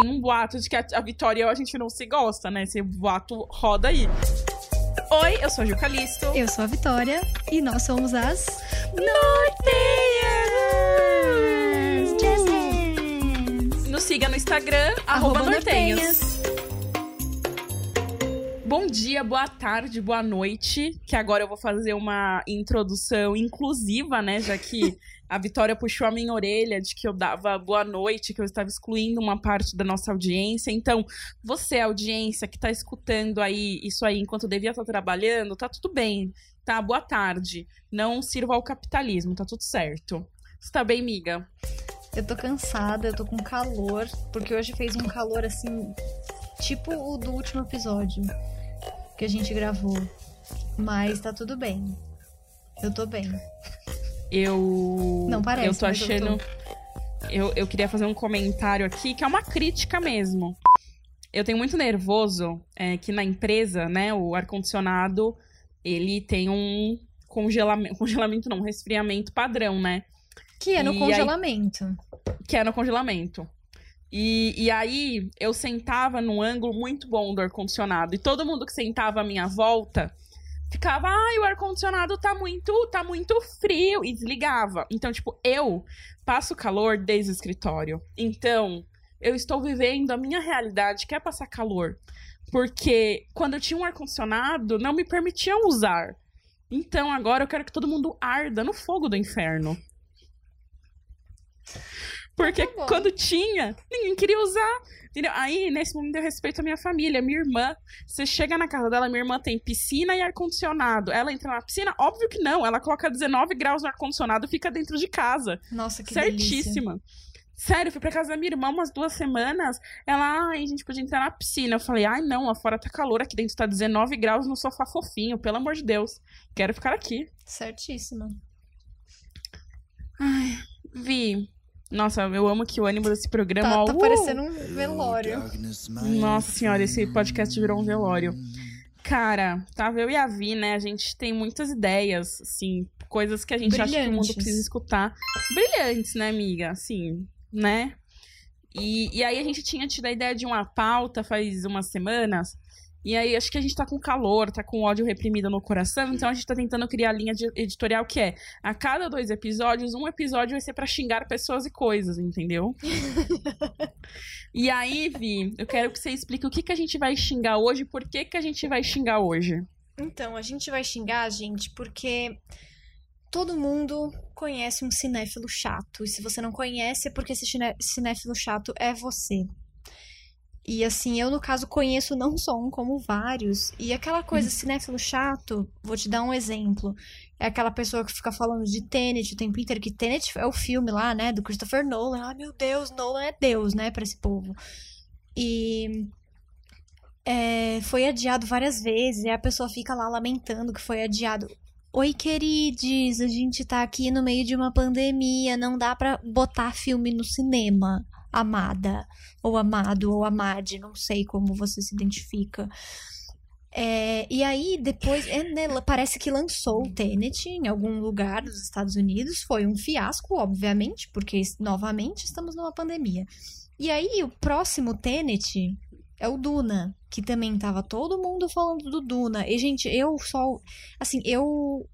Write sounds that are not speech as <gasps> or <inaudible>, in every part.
tem um boato de que a, a Vitória e eu, a gente não se gosta, né? Esse boato roda aí. Oi, eu sou a Ju Calisto. Eu sou a Vitória e nós somos as Nortenhas! Jazz Nos siga no Instagram, arroba, Nortenhas. Bom dia, boa tarde, boa noite. Que agora eu vou fazer uma introdução inclusiva, né? Já que <laughs> a Vitória puxou a minha orelha de que eu dava boa noite, que eu estava excluindo uma parte da nossa audiência. Então, você, audiência, que está escutando aí isso aí enquanto devia estar trabalhando, tá tudo bem, tá? Boa tarde. Não sirva ao capitalismo, tá tudo certo. Você tá bem, miga? Eu tô cansada, eu tô com calor, porque hoje fez um calor assim, tipo o do último episódio que a gente gravou. Mas tá tudo bem. Eu tô bem. Eu. Não parece, Eu tô mas eu achando. Eu, eu queria fazer um comentário aqui, que é uma crítica mesmo. Eu tenho muito nervoso é, que na empresa, né, o ar-condicionado, ele tem um congelamento. <laughs> Congelamento não, resfriamento padrão, né? Que é no E aí- congelamento. que é no congelamento. E, e aí eu sentava num ângulo muito bom do ar-condicionado. E todo mundo que sentava à minha volta ficava, ai, o ar-condicionado tá muito, tá muito frio. E desligava. Então, tipo, eu passo calor desde o escritório. Então, eu estou vivendo a minha realidade, que é passar calor. Porque quando eu tinha um ar-condicionado, não me permitiam usar. Então agora eu quero que todo mundo arda no fogo do inferno. Porque Tá quando tinha, ninguém queria usar. Entendeu? Aí, nesse momento, eu respeito a minha família, minha irmã. Você chega na casa dela, minha irmã tem piscina e ar-condicionado. Ela entra na piscina? Óbvio que não. Ela coloca 19 graus no ar-condicionado e fica dentro de casa. Nossa, que delícia. Certíssima. Sério, eu fui pra casa da minha irmã umas duas semanas. Ela, ai, a gente podia entrar na piscina. Eu falei, ai, não, lá fora tá calor, aqui dentro tá 19 graus no sofá fofinho, pelo amor de Deus. Quero ficar aqui. Certíssima. Vi. Nossa, eu amo que o ânimo desse programa. Tá, tá uh! parecendo um velório. Nossa senhora, esse podcast virou um velório. Cara, tava eu e a Vi, né? A gente tem muitas ideias, assim, coisas que a gente acha que o mundo Brilhantes. precisa escutar. Brilhantes, né, amiga? Assim, né? E, e aí a gente tinha tido a ideia de uma pauta faz umas semanas. E aí acho que a gente tá com calor, tá com ódio reprimido no coração, então a gente tá tentando criar a linha editorial que é a cada dois episódios, um episódio vai ser pra xingar pessoas e coisas, entendeu? <laughs> E aí, Vi, eu quero que você explique o que, que a gente vai xingar hoje, por que, que a gente vai xingar hoje. Então, a gente vai xingar, gente, porque todo mundo conhece um cinéfilo chato. E se você não conhece, é porque esse cinéfilo chato é você. E assim, eu no caso conheço não só um, como vários. E aquela coisa, cinéfilo chato, vou te dar um exemplo. É aquela pessoa que fica falando de Tenet o tempo inteiro, que Tenet é o filme lá, né, do Christopher Nolan. Ai, meu Deus, Nolan é Deus, né, pra esse povo. E é, foi adiado várias vezes, e a pessoa fica lá lamentando que foi adiado. Oi, queridos, a gente tá aqui no meio de uma pandemia, não dá pra botar filme no cinema, amada, ou amado, ou amade, não sei como você se identifica. É, e aí, depois, é, né, parece que lançou o Tenet em algum lugar dos Estados Unidos. Foi um fiasco, obviamente, porque novamente estamos numa pandemia. E aí, o próximo Tenet é o Duna, que também tava todo mundo falando do Duna. E, gente, eu só. Assim, eu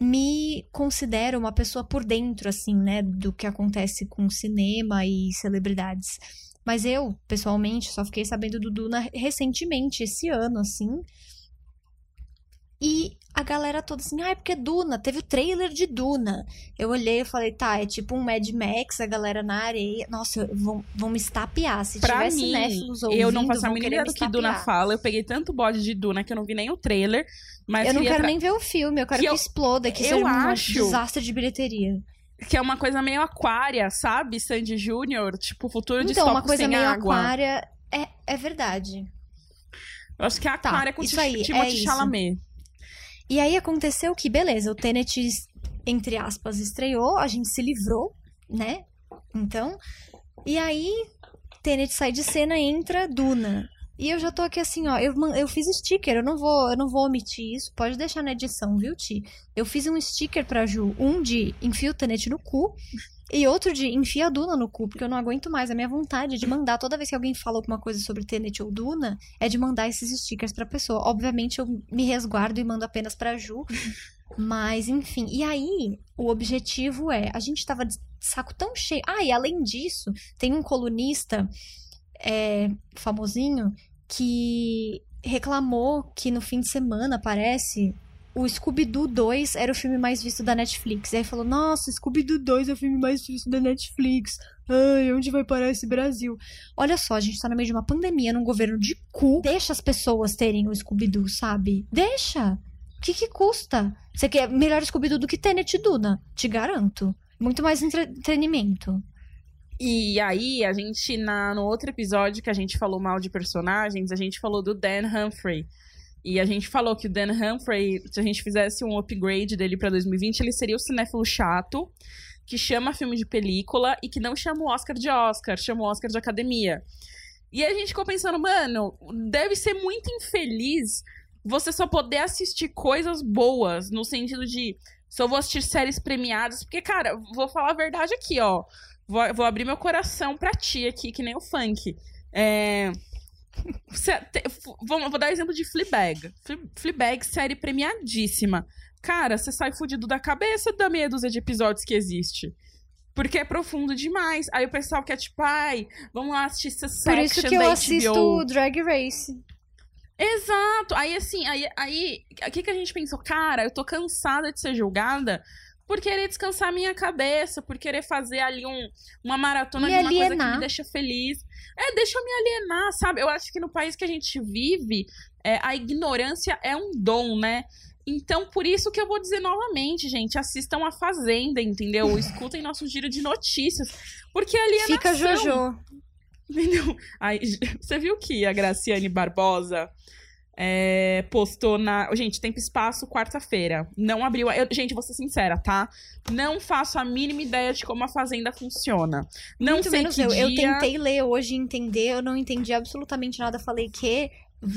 me considero uma pessoa por dentro, assim, né, do que acontece com cinema e celebridades. Mas eu, pessoalmente, só fiquei sabendo do Duna recentemente, esse ano, assim. E a galera toda assim, ah, é porque Duna, teve o trailer de Duna. Eu olhei e falei, tá, é tipo um Mad Max, a galera na areia. Nossa, vão, vão me estapear. Se Pra tiver mim, cinéfilos eu não ouvindo, faço a mínima ideia do que Duna fala. Eu peguei tanto bode de Duna que eu não vi nem o trailer. Mas Eu não quero tra- nem ver o filme, eu quero Que que, eu- exploda, que eu seja um acho- desastre de bilheteria. Que é uma coisa meio aquária, sabe? Sandy Júnior, tipo, futuro Então, distópico uma coisa sem meio água. aquária é, é verdade. Eu acho que é aquária com isso Tim- aí, é Timothée isso. E aí aconteceu que, beleza, o Tenet, entre aspas, estreou, a gente se livrou, né? Então, e aí Tenet sai de cena, entra Duna. E eu já tô aqui assim, ó, eu, eu fiz sticker, eu não vou, eu não vou omitir isso, pode deixar na edição, viu, Ti? Eu fiz um sticker pra Ju, um de enfia o tenete no cu e outro de enfia a Duna no cu, porque eu não aguento mais. A minha vontade de mandar, toda vez que alguém fala alguma coisa sobre tenete ou Duna, é de mandar esses stickers pra pessoa. Obviamente eu me resguardo e mando apenas pra Ju, mas enfim. E aí, o objetivo é, a gente tava de saco tão cheio. Ah, e além disso, tem um colunista é, famosinho que reclamou que no fim de semana, parece, o Scooby-Doo 2 era o filme mais visto da Netflix. E aí falou, nossa, Scooby-Doo 2 é o filme mais visto da Netflix. Ai, onde vai parar esse Brasil? Olha só, a gente tá no meio de uma pandemia, num governo de cu. Deixa as pessoas terem o Scooby-Doo, sabe? Deixa! O que que custa? Você quer melhor Scooby-Doo do que Tenet Duna? Te garanto. Muito mais entre- entretenimento. E aí, a gente, na, no outro episódio que a gente falou mal de personagens, a gente falou do Dan Humphrey. E a gente falou que o Dan Humphrey, se a gente fizesse um upgrade dele pra 2020, ele seria o cinéfilo chato, que chama filme de película e que não chama o Oscar de Oscar, chama o Oscar de academia. E a gente ficou pensando, mano, deve ser muito infeliz você só poder assistir coisas boas, no sentido de só vou assistir séries premiadas, porque, cara, vou falar a verdade aqui, ó. Vou, vou abrir meu coração pra ti aqui, que nem o funk. É. Te- vamos- vou dar exemplo de Fleabag. Fle- Fleabag, série premiadíssima. Cara, você sai fudido da cabeça da meia dúzia de episódios que existe. Porque é profundo demais. Aí o pessoal quer, tipo, ai, vamos lá assistir Succession Por isso que eu assisto. Drag Race. Exato. Aí, assim, aí, aí, o que, que a gente pensou? Cara, eu tô cansada de ser julgada por querer descansar minha cabeça, por querer fazer ali um, uma maratona Me de uma coisa que alienar. me deixa feliz. É, deixa eu me alienar, sabe? Eu acho que no país que a gente vive, é, a ignorância é um dom, né? Então, por isso que eu vou dizer novamente, gente, assistam a Fazenda, entendeu? <laughs> Escutem nosso giro de notícias. Porque alienação... Fica Jojo. <laughs> Entendeu? Aí, <laughs> você viu que a Graciane Barbosa é, postou na. Gente, tempo e espaço, quarta-feira. Não abriu. a- eu- gente, vou ser sincera, tá? Não faço a mínima ideia de como a Fazenda funciona. Não Muito sei menos eu. dia... Eu tentei ler hoje e entender, eu não entendi absolutamente nada. Falei que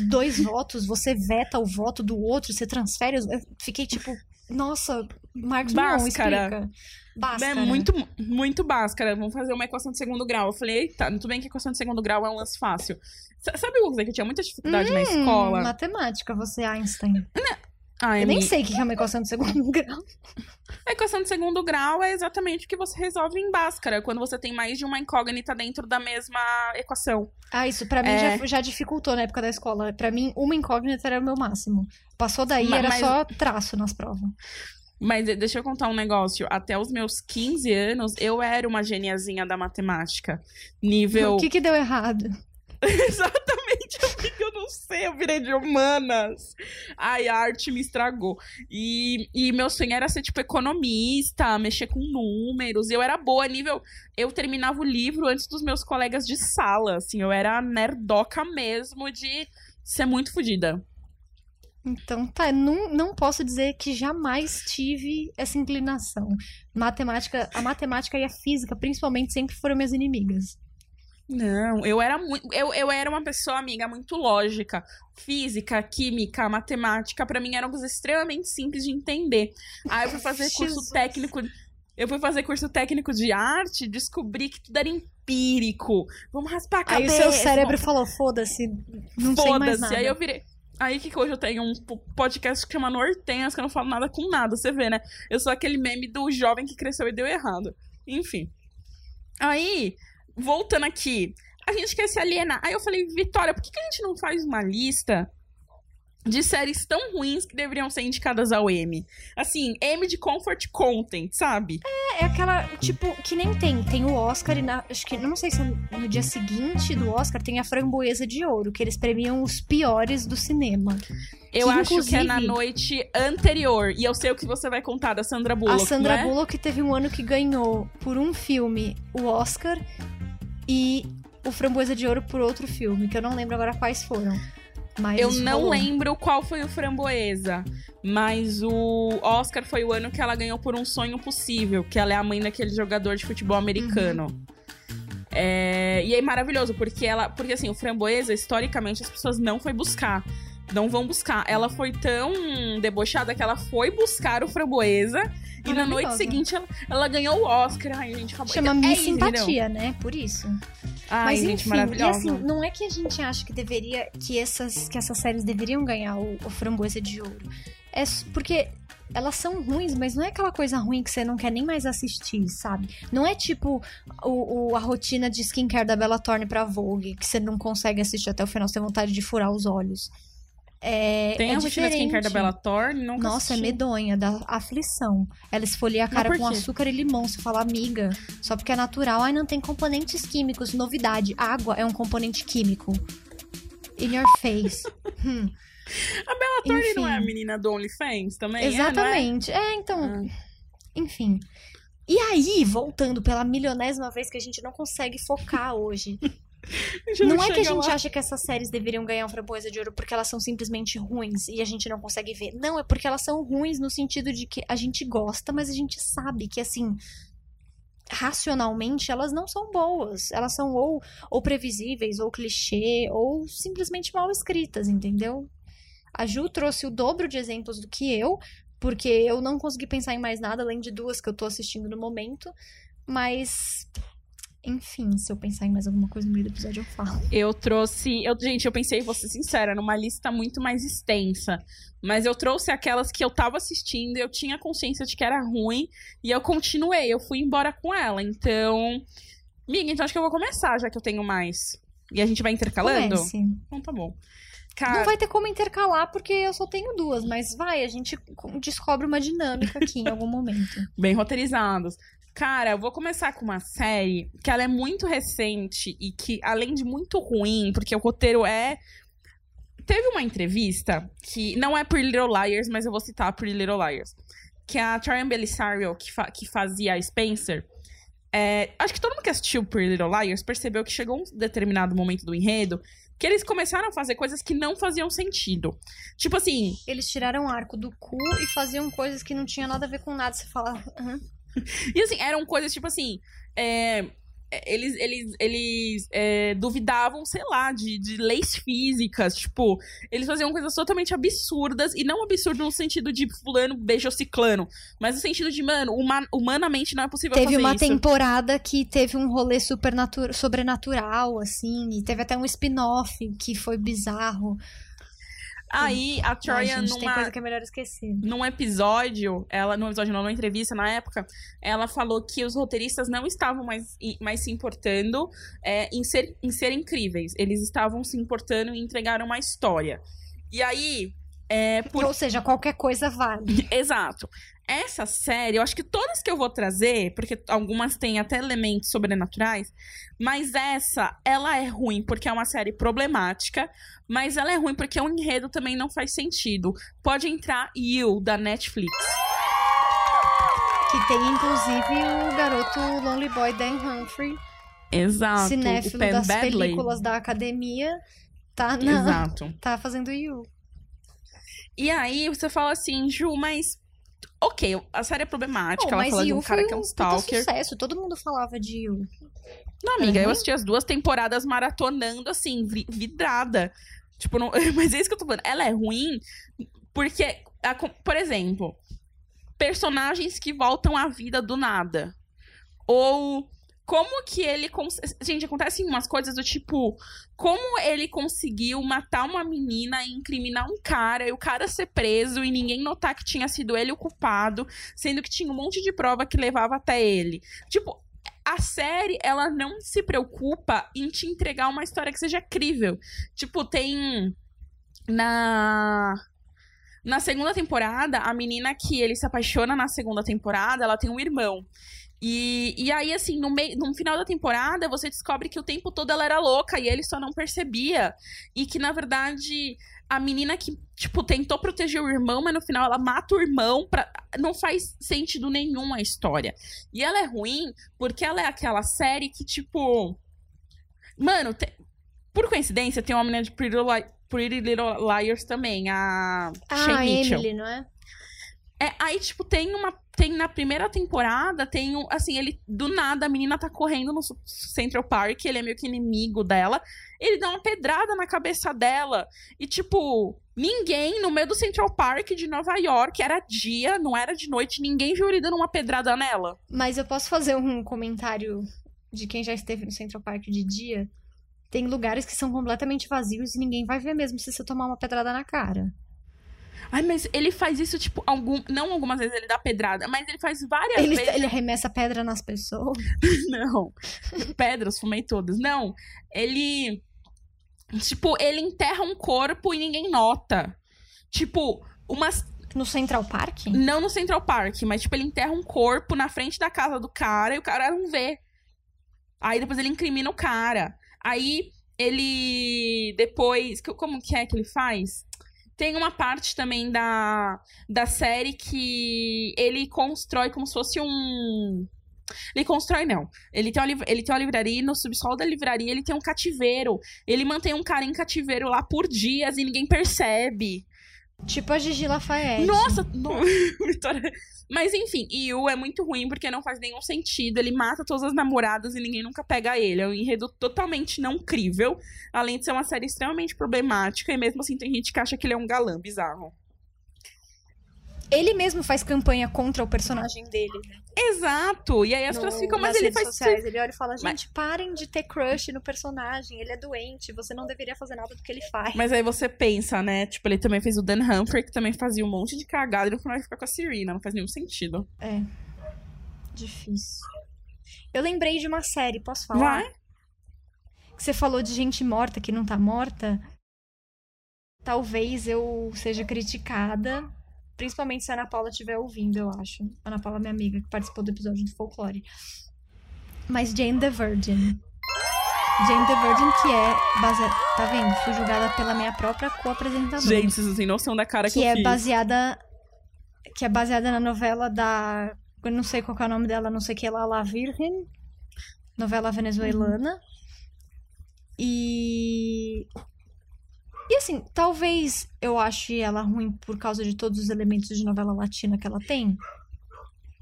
dois votos, você veta o voto do outro, você transfere. Eu fiquei tipo, nossa, Marcos Mion, Báscara. explica. Basta. É muito, muito báscara. Vamos fazer uma equação de segundo grau. Eu falei, eita, tudo bem que equação de segundo grau é um lance fácil. S- Sabe o que eu tinha muita dificuldade na escola? Hum, matemática, você, Einstein. Ai, Eu nem amiga, sei o que é uma equação de segundo <laughs> grau. A equação de segundo grau é exatamente o que você resolve em Bhaskara, quando você tem mais de uma incógnita dentro da mesma equação. Ah, isso pra mim É. já, já dificultou na época da escola. Pra mim, uma incógnita era o meu máximo. Passou daí, Ma- era mas- só traço nas provas. Mas de- deixa eu contar um negócio. Até os meus 15 anos, eu era uma geniazinha da matemática. Nível. O que que deu errado? <laughs> Exatamente, amiga, eu não sei, eu virei de humanas. Ai, a arte me estragou. E, e meu sonho era ser, tipo, economista, mexer com números. Eu era boa, nível. Eu terminava o livro antes dos meus colegas de sala, assim, eu era nerdoca mesmo de ser muito fodida. Então, tá, não, não posso dizer que jamais tive essa inclinação. Matemática, a matemática e a física, principalmente, sempre foram minhas inimigas. Não, eu era muito. Eu, eu era uma pessoa, amiga, muito lógica. Física, química, matemática, pra mim eram coisas extremamente simples de entender. Aí eu fui fazer <laughs> curso Jesus. técnico. Eu fui fazer curso técnico de arte, descobri que tudo era empírico. Vamos raspar a Aí cabeça. o seu cérebro falou, foda-se, não sei mais Foda-se. nada. Aí eu virei. Aí que hoje eu tenho um po- podcast que chama Nortenhas, que eu não falo nada com nada, você vê, né? Eu sou aquele meme do jovem que cresceu e deu errado. Enfim. Aí, voltando aqui, a gente quer se alienar. Aí eu falei, Vitória, por que, que a gente não faz uma lista de séries tão ruins que deveriam ser indicadas ao M? Assim, M de Comfort Content, sabe? É aquela, tipo, que nem tem. Tem o Oscar e na, acho que, não sei se é no dia seguinte do Oscar, tem a framboesa de ouro, que eles premiam os piores do cinema. Eu Que, acho que é na noite anterior. E eu sei o que você vai contar da Sandra Bullock. a Sandra é? Bullock teve um ano que ganhou por um filme o Oscar e o Framboesa de Ouro por outro filme, que eu não lembro agora quais foram. Mas Eu não rolou. lembro qual foi o Framboesa, mas o Oscar foi o ano que ela ganhou por um sonho possível, que ela é a mãe daquele jogador de futebol americano. É, e é maravilhoso, porque ela. Porque assim, o framboesa, historicamente, as pessoas não foi buscar. Não vão buscar. Ela foi tão debochada que ela foi buscar o framboesa. E na noite seguinte ela, ela ganhou o Oscar. Ai, gente, acabou. Chama é Miss isso, entendeu? Simpatia, né? Por isso. Ai, Mas gente, enfim, e assim, não é que a gente acha que deveria, que essas, que essas séries deveriam ganhar o, o framboesa de ouro. É porque elas são ruins, mas não é aquela coisa ruim que você não quer nem mais assistir, sabe? Não é tipo o, o- a rotina de skincare da Bella Thorne pra Vogue, que você não consegue assistir até o final, você tem vontade de furar os olhos. É, Tem é a rotina skincare da diferente. Bella Thorne? Nunca Nossa, é assisti. medonha, da aflição. Ela esfolia a cara com açúcar e limão. Você fala, amiga, só porque é natural. Ai, não tem componentes químicos. Novidade, água é um componente químico. In your face. <laughs> Hum, A Bella Thorne não é a menina do OnlyFans também? É, é? exatamente. É, então, Ah. enfim. E aí, voltando pela milionésima vez que a gente não consegue focar hoje. <laughs> Já Não é que a gente lá. acha que essas séries deveriam ganhar um framboesa de ouro porque elas são simplesmente ruins e a gente não consegue ver. Não, é porque elas são ruins no sentido de que a gente gosta, mas a gente sabe que, assim, racionalmente elas não são boas. Elas são ou, ou previsíveis, ou clichê, ou simplesmente mal escritas, entendeu? A Ju trouxe o dobro de exemplos do que eu, porque eu não consegui pensar em mais nada além de duas que eu tô assistindo no momento, mas. Enfim, se eu pensar em mais alguma coisa no meio do episódio, eu falo. Eu trouxe. Eu, gente, eu pensei, vou ser sincera, numa lista muito mais extensa. Mas eu trouxe aquelas que eu tava assistindo, eu tinha consciência de que era ruim, e eu continuei, eu fui embora com ela. Então. Miga, então acho que eu vou começar, já que eu tenho mais. E a gente vai intercalando? Comece. Então tá bom. Cara, Não vai ter como intercalar, porque eu só tenho duas, mas vai, a gente descobre uma dinâmica aqui em algum momento. bem roteirizados. Cara, eu vou começar com uma série que ela é muito recente e que, além de muito ruim, porque o roteiro é. Teve uma entrevista que não é Pretty Little Liars, mas eu vou citar Pretty Little Liars. Que a Trian Belisario, que, fa- que fazia a Spencer. é, acho que todo mundo que assistiu Pretty Little Liars percebeu que chegou um determinado momento do enredo que eles começaram a fazer coisas que não faziam sentido. Tipo assim, Eles tiraram o arco do cu e faziam coisas que não tinham nada a ver com nada. Você fala, "Aham." E assim, eram coisas tipo assim. é, é, eles eles, eles é, duvidavam, sei lá, de, de leis físicas. Tipo, eles faziam coisas totalmente absurdas. E não absurdo no sentido de fulano beijou ciclano. Mas no sentido de, mano, huma- humanamente não é possível Teve fazer uma isso. temporada que teve um rolê sobrenatural, assim, e teve até um spin-off que foi bizarro. Aí a Ai, Troia, gente, tem numa, coisa que é melhor esquecer. num episódio, ela, num episódio não, numa entrevista na época, ela falou que os roteiristas não estavam mais, mais se importando é, em, ser, em ser incríveis. Eles estavam se importando em entregar uma história. E aí, é, por Ou seja, qualquer coisa vale. Exato. Essa série, eu acho que todas que eu vou trazer, porque algumas têm até elementos sobrenaturais, mas essa, ela é ruim porque é uma série problemática, mas ela é ruim porque o enredo também não faz sentido. Pode entrar You, da Netflix. Que tem, inclusive, o garoto Lonely Boy Dan Humphrey, Exato. cinéfilo das Badley. películas da academia, tá, na, Exato. <laughs> tá fazendo You. E aí você fala assim, Ju, mas. Ok, a série é problemática, Pô, ela fala de um cara que é um stalker. sucesso, todo mundo falava de You. Não, amiga, eu Uhum. assisti as duas temporadas maratonando, assim, vi- vidrada. Tipo, não... <laughs> mas é isso que eu tô falando. Ela é ruim porque, a por exemplo, personagens que voltam à vida do nada. Ou como que ele. Cons... Gente, acontecem umas coisas do tipo. Como ele conseguiu matar uma menina e incriminar um cara, e o cara ser preso e ninguém notar que tinha sido ele o culpado, sendo que tinha um monte de prova que levava até ele. Tipo, a série, ela não se preocupa em te entregar uma história que seja crível. Tipo, tem. Na. Na segunda temporada, a menina que ele se apaixona na segunda temporada, ela tem um irmão. E, e aí, assim, no, meio, no final da temporada, você descobre que o tempo todo ela era louca e ele só não percebia. E que, na verdade, a menina que, tipo, tentou proteger o irmão, mas no final ela mata o irmão. Pra... Não faz sentido nenhum a história. E ela é ruim porque ela é aquela série que, tipo. Mano, te- por coincidência, tem uma menina de Pretty, Li- Pretty Little Liars também, a Ah, Shay a Mitchell. Emily, não é? É, aí, tipo, tem uma tem na primeira temporada, tem um, assim, ele do nada a menina tá correndo no Central Park, ele é meio que inimigo dela. Ele dá uma pedrada na cabeça dela e tipo, ninguém no meio do Central Park de Nova York, era dia, não era de noite, ninguém viu ele dando uma pedrada nela. Mas eu posso fazer um comentário de quem já esteve no Central Park de dia? Tem lugares que são completamente vazios e ninguém vai ver mesmo se você tomar uma pedrada na cara. Ai, mas ele faz isso, tipo, algum, não algumas vezes ele dá pedrada, mas ele faz várias Ele, vezes. ele arremessa pedra nas pessoas. <laughs> Não. Pedras, fumei todas. Não. Ele. Tipo, ele enterra um corpo e ninguém nota. Tipo, umas. No Central Park? Não no Central Park, mas, tipo, ele enterra um corpo na frente da casa do cara e o cara não vê. Aí depois ele incrimina o cara. Aí ele. Depois. Como que é que ele faz? Tem uma parte também da, da série que ele constrói como se fosse um. Ele constrói, não. Ele tem, uma, ele tem uma livraria e no subsolo da livraria ele tem um cativeiro. Ele mantém um cara em cativeiro lá por dias e ninguém percebe. Tipo a Gigi Lafayette. Nossa! <laughs> <laughs> Vitória. Mas enfim, Yu é muito ruim porque não faz nenhum sentido. Ele mata todas as namoradas e ninguém nunca pega ele. É um enredo totalmente não crível. Além de ser uma série extremamente problemática. E mesmo assim tem gente que acha que ele é um galã bizarro. Ele mesmo faz campanha contra o personagem dele, né? Exato! E aí as pessoas ficam, mas ele faz. Sociais. Ele olha e fala, gente, mas... parem de ter crush no personagem, ele é doente, você não deveria fazer nada do que ele faz. Mas aí você pensa, né? Tipo, ele também fez o Dan Humphrey, que também fazia um monte de cagada e no final fica com a Serena. Não faz nenhum sentido. É. Difícil. Eu lembrei de uma série, posso falar? Vai? Que você falou de gente morta que não tá morta. Talvez eu seja criticada Principalmente se a Ana Paula estiver ouvindo, eu acho. A Ana Paula, minha amiga, que participou do episódio do folclore. Mas Jane the Virgin. Jane the Virgin, que é baseada. Tá vendo? Fui julgada pela minha própria co-apresentadora. Gente, vocês não têm noção da cara que, que eu é fiz. baseada. Que é baseada na novela da. Eu não sei qual é o nome dela, não sei que lá, La Virgen. Novela venezuelana. Uhum. E e assim, talvez eu ache ela ruim por causa de todos os elementos de novela latina que ela tem.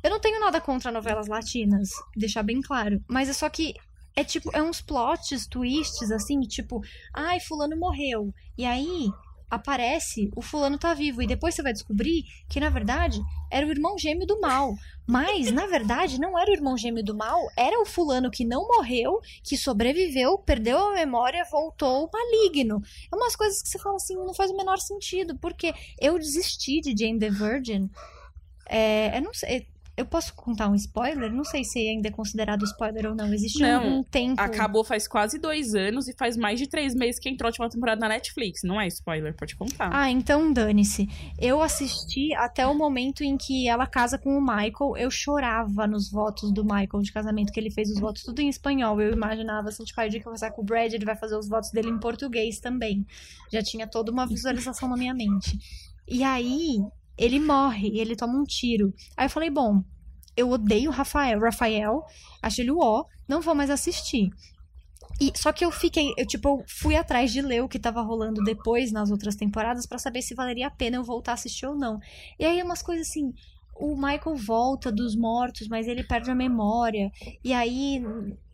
Eu não tenho nada contra novelas latinas, deixar bem claro. Mas é só que é tipo, é uns plots, twists, assim, tipo, ai, fulano morreu. E aí, aparece, o fulano tá vivo. E depois você vai descobrir que, na verdade, era o irmão gêmeo do mal. Mas, na verdade, não era o irmão gêmeo do mal, era o fulano que não morreu, que sobreviveu, perdeu a memória, voltou maligno. É umas coisas que você fala assim, não faz o menor sentido. Porque eu desisti de Jane the Virgin. É, eu não sei. Eu posso contar um spoiler? Não sei se ainda é considerado spoiler ou não. Existe não, um tempo. Acabou faz quase dois anos e faz mais de três meses que entrou a última temporada na Netflix. Não é spoiler, pode contar. Ah, então dane-se. Eu assisti até o momento em que ela casa com o Michael. Eu chorava nos votos do Michael de casamento, que ele fez os votos tudo em espanhol. Eu imaginava assim, tipo, aí o dia que eu com o Brad, ele vai fazer os votos dele em português também. Já tinha toda uma visualização na minha mente. E aí, ele morre ele toma um tiro. Aí eu falei, bom, eu odeio o Rafael, Rafael, acho ele o ó, não vou mais assistir. E, só que eu fiquei, eu tipo, fui atrás de ler o que tava rolando depois nas outras temporadas para saber se valeria a pena eu voltar a assistir ou não. E aí umas coisas assim, o Michael volta dos mortos, mas ele perde a memória. E aí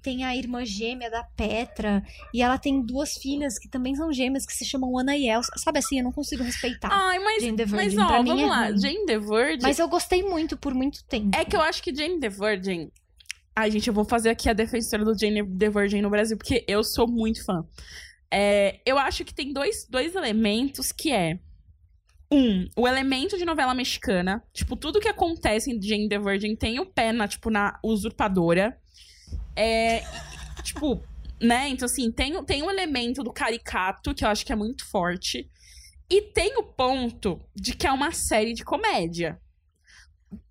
tem a irmã gêmea da Petra. E ela tem duas filhas que também são gêmeas, que se chamam Ana e Elsa. Sabe assim, eu não consigo respeitar. Ai, mas, Jane the Virgin. mas ó, vamos é lá. ruim. Jane the Virgin. Mas eu gostei muito por muito tempo. É que eu acho que Jane the Virgin. Ai, gente, eu vou fazer aqui a defensora do Jane the Virgin no Brasil, porque eu sou muito fã. É, eu acho que tem dois, dois elementos que é. Um, o elemento de novela mexicana. Tipo, tudo que acontece em Jane the Virgin tem o pé na, tipo, na usurpadora. É. Tipo, né? Então, assim, tem, tem o elemento do caricato, que eu acho que é muito forte. E tem o ponto de que é uma série de comédia.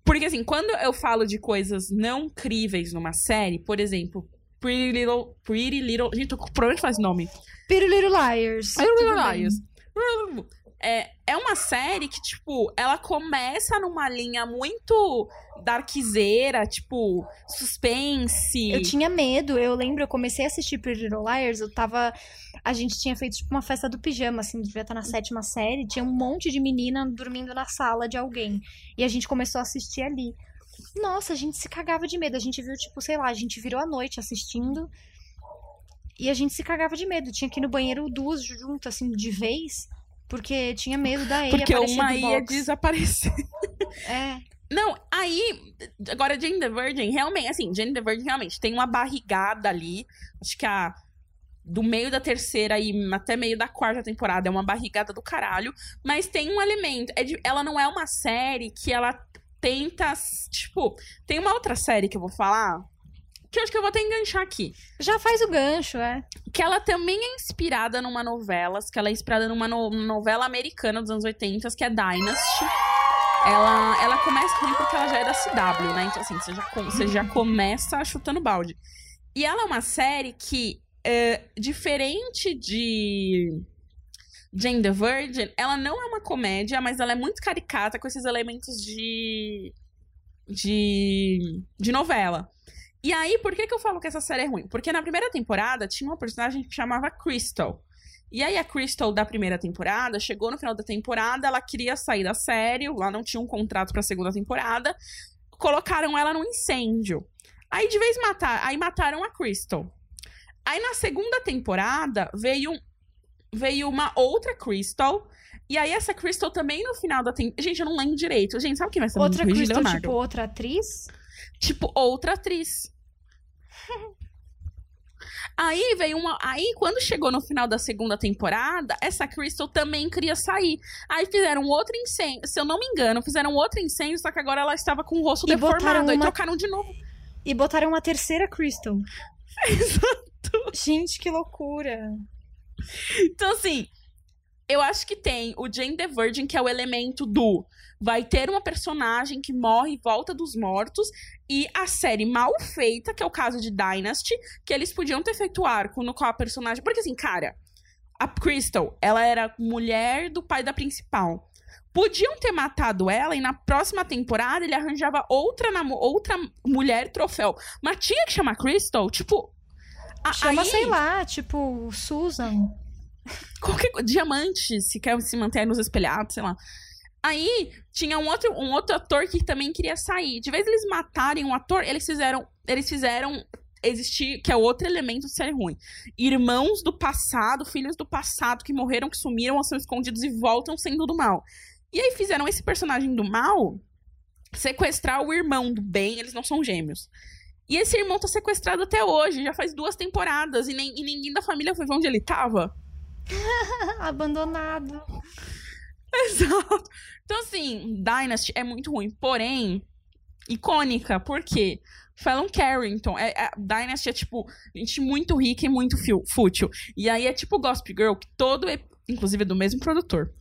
Porque, assim, quando eu falo de coisas não críveis numa série, por exemplo, Pretty Little. Pretty Little. Gente, tô com problema de falar esse nome. Pretty Little Liars. Pretty Little Tudo bem. É, é uma série que, tipo, ela começa numa linha muito darkzeira, tipo, suspense. Eu tinha medo, eu lembro, eu comecei a assistir Pretty Little Liars, eu tava... A gente tinha feito, tipo, uma festa do pijama, assim, devia estar na sétima série, tinha um monte de menina dormindo na sala de alguém. E a gente começou a assistir ali. Nossa, a gente se cagava de medo. A gente viu, tipo, sei lá, a gente virou a noite assistindo. E a gente se cagava de medo. Tinha que ir no banheiro duas juntas, assim, de vez. Porque tinha medo da Eia Porque aparecer uma ia desaparecer. <laughs> É. Não, aí. Agora, Jane the Virgin, realmente, assim, Jane the Virgin realmente tem uma barrigada ali. Acho que a. Do meio da terceira e até meio da quarta temporada é uma barrigada do caralho. Mas tem um elemento. É de- ela não é uma série que ela tenta. Tipo, tem uma outra série que eu vou falar. Que eu acho que eu vou até enganchar aqui. Já faz o gancho, é. Que ela também é inspirada numa novela. Que ela é inspirada numa no- novela americana dos anos 80, que é Dynasty. Ela, ela começa ruim porque ela já é da CW, né? Então, assim, você já, você já começa chutando balde. E ela é uma série que, é, diferente de Jane the Virgin, ela não é uma comédia, mas ela é muito caricata com esses elementos de. de. de novela. E aí, por que, que eu falo que essa série é ruim? Porque na primeira temporada tinha uma personagem que chamava Crystal. E aí a Crystal da primeira temporada chegou no final da temporada, ela queria sair da série, lá não tinha um contrato pra segunda temporada, colocaram ela no incêndio. Aí de vez matar, aí mataram a Crystal. Aí na segunda temporada veio veio uma outra Crystal. E aí essa Crystal também no final da temporada, gente, eu não lembro direito. Gente, sabe quem vai ser Outra Crystal, tipo, outra atriz. tipo outra atriz. Aí veio uma. Aí, quando chegou no final da segunda temporada, essa Crystal também queria sair. Aí fizeram outro incêndio. Se eu não me engano, fizeram outro incêndio, só que agora ela estava com o rosto E deformado. uma- trocaram de novo. E botaram uma terceira Crystal. <laughs> Gente, que loucura. Então, assim, eu acho que tem o Jane the Virgin, que é o elemento do. Vai ter uma personagem que morre e volta dos mortos. E a série mal feita, que é o caso de Dynasty, que eles podiam ter feito arco no qual a personagem. Porque, assim, cara, a Crystal, ela era mulher do pai da principal. Podiam ter matado ela e na próxima temporada ele arranjava outra, outra mulher troféu. Mas tinha que chamar Crystal, tipo. Chama, aí- sei lá, tipo, Susan. <laughs> qualquer diamante, se quer se manter nos espelhados, sei lá. Aí tinha um outro, um outro ator que também queria sair. De vez eles matarem um ator, eles fizeram, eles fizeram existir, que é outro elemento de série ruim. Irmãos do passado, filhos do passado que morreram, que sumiram, ou são escondidos e voltam sendo do mal. E aí fizeram esse personagem do mal sequestrar o irmão do bem, eles não são gêmeos. E esse irmão tá sequestrado até hoje, já faz duas temporadas, e, nem, e ninguém da família foi onde ele tava. <laughs> Abandonado. Exato. Então, assim, Dynasty é muito ruim. Porém, icônica. Por quê? Fallon Carrington. É, é- Dynasty é, tipo, gente muito rica e muito fio- fútil. E aí é tipo Gossip Girl, que todo... Inclusive é do mesmo produtor.